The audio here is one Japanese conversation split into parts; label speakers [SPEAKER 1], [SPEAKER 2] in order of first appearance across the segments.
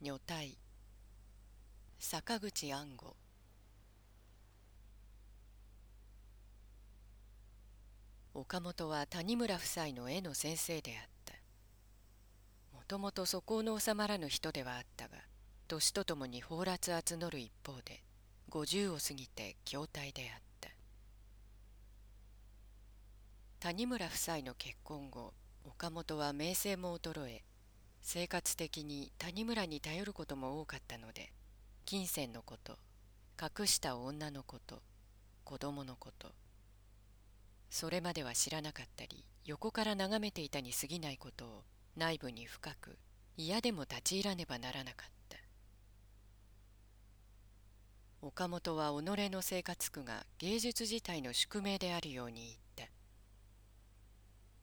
[SPEAKER 1] 女体。坂口安吾。岡本は谷村夫妻の絵の先生であった。もともと素行の収まらぬ人ではあったが年とともに放埓募る一方で50を過ぎて筐体であった。谷村夫妻の結婚後岡本は名声も衰え生活的に谷村に頼ることも多かったので金銭のこと隠した女のこと子供のことそれまでは知らなかったり横から眺めていたに過ぎないことを内部に深く嫌でも立ち入らねばならなかった。岡本は己の生活苦が芸術自体の宿命であるように言った。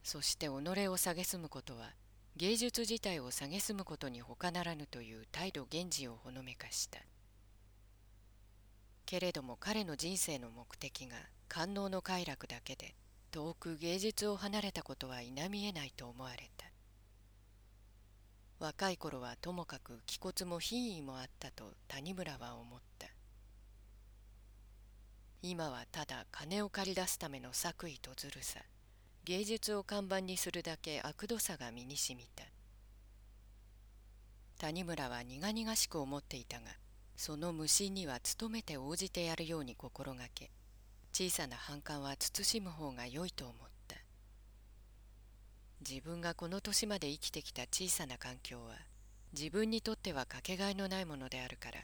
[SPEAKER 1] そして己を蔑むことは芸術自体を蔑むことに他ならぬという態度源氏をほのめかした。けれども彼の人生の目的が官能の快楽だけで遠く芸術を離れたことは否みえないと思われた。若い頃はともかく気骨も品位もあったと谷村は思った。今はただ金を借り出すための作為とずるさ。芸術を看板にするだけ悪どさが身にしみた。谷村は苦々しく思っていたがその無心には努めて応じてやるように心がけ小さな反感は慎む方が良いと思った。自分がこの年まで生きてきた小さな環境は自分にとってはかけがえのないものであるから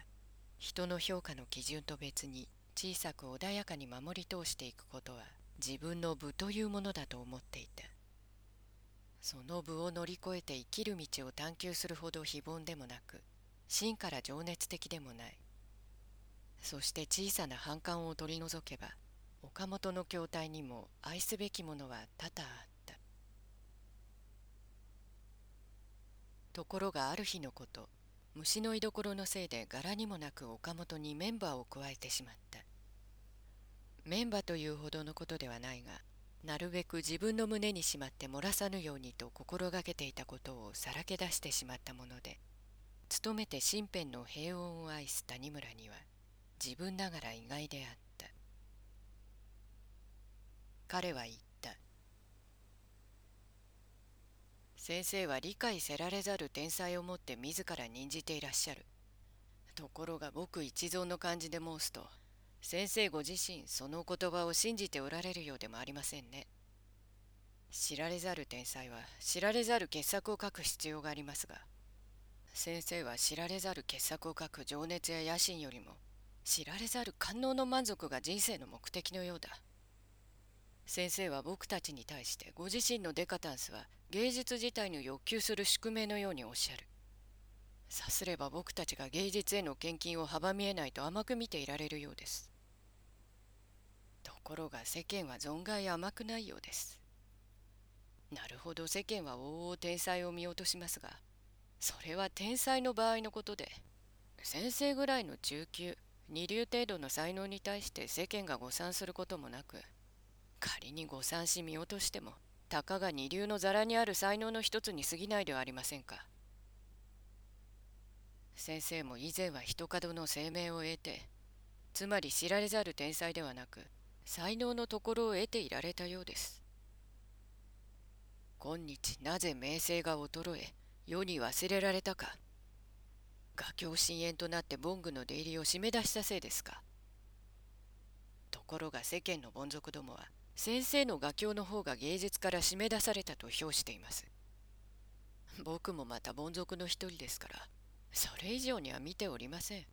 [SPEAKER 1] 人の評価の基準と別に小さく穏やかに守り通していくことは自分の部というものだと思っていた。その部を乗り越えて生きる道を探求するほど非凡でもなく真から情熱的でもない。そして小さな反感を取り除けば岡本の筐体にも愛すべきものは多々あった。ところがある日のこと虫の居所のせいで柄にもなく岡本にメンバーを加えてしまった。メンバというほどのことではないがなるべく自分の胸にしまって漏らさぬようにと心がけていたことをさらけ出してしまったもので努めて身辺の平穏を愛す谷村には自分ながら意外であった。彼は言った。先生は理解せられざる天才をもって自ら任じていらっしゃる。ところが僕一存の感じで申すと先生ご自身その言葉を信じておられるようでもありませんね。知られざる天才は知られざる傑作を書く必要がありますが先生は知られざる傑作を書く情熱や野心よりも知られざる官能の満足が人生の目的のようだ。先生は僕たちに対してご自身のデカタンスは芸術自体の欲求する宿命のようにおっしゃる。さすれば僕たちが芸術への献金を阻みえないと甘く見ていられるようです。ころが世間は存外甘くないようです。なるほど世間は往々天才を見落としますが、それは天才の場合のことで、先生ぐらいの中級、二流程度の才能に対して世間が誤算することもなく、仮に誤算し見落としても、たかが二流のざらにある才能の一つに過ぎないではありませんか。先生も以前は一角の声明を得て、つまり知られざる天才ではなく、才能のところを得ていられたようです。今日なぜ名声が衰え世に忘れられたか。画境深淵となってボングの出入りを締め出したせいですか。ところが世間の凡族どもは先生の画境の方が芸術から締め出されたと評しています。僕もまた凡族の一人ですからそれ以上には見ておりません。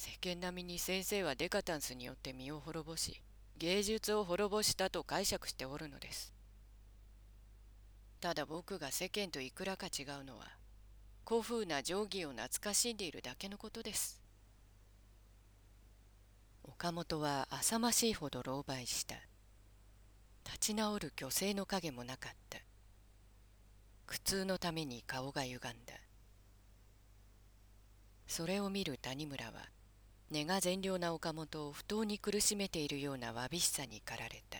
[SPEAKER 1] 世間並みに先生はデカタンスによって身を滅ぼし芸術を滅ぼしたと解釈しておるのです。ただ僕が世間といくらか違うのは古風な定規を懐かしんでいるだけのことです。岡本は浅ましいほど狼狽した。立ち直る虚勢の影もなかった。苦痛のために顔が歪んだ。それを見る谷村は根が善良な岡本を不当に苦しめているようなわびしさに駆られた。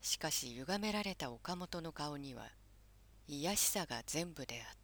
[SPEAKER 1] しかし歪められた岡本の顔には卑しさが全部であった。